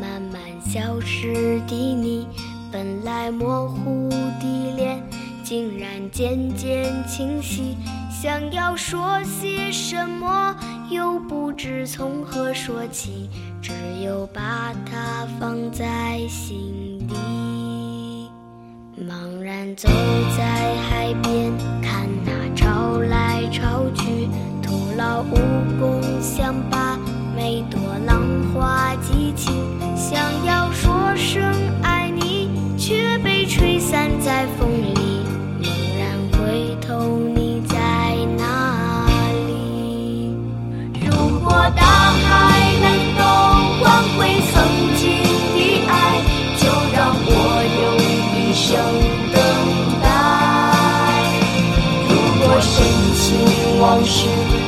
慢慢消失的你本来模糊的脸竟然渐渐清晰想要说些什么又不知从何说起只有把它放在心底。深情往事。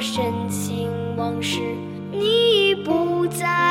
深情往事你已不在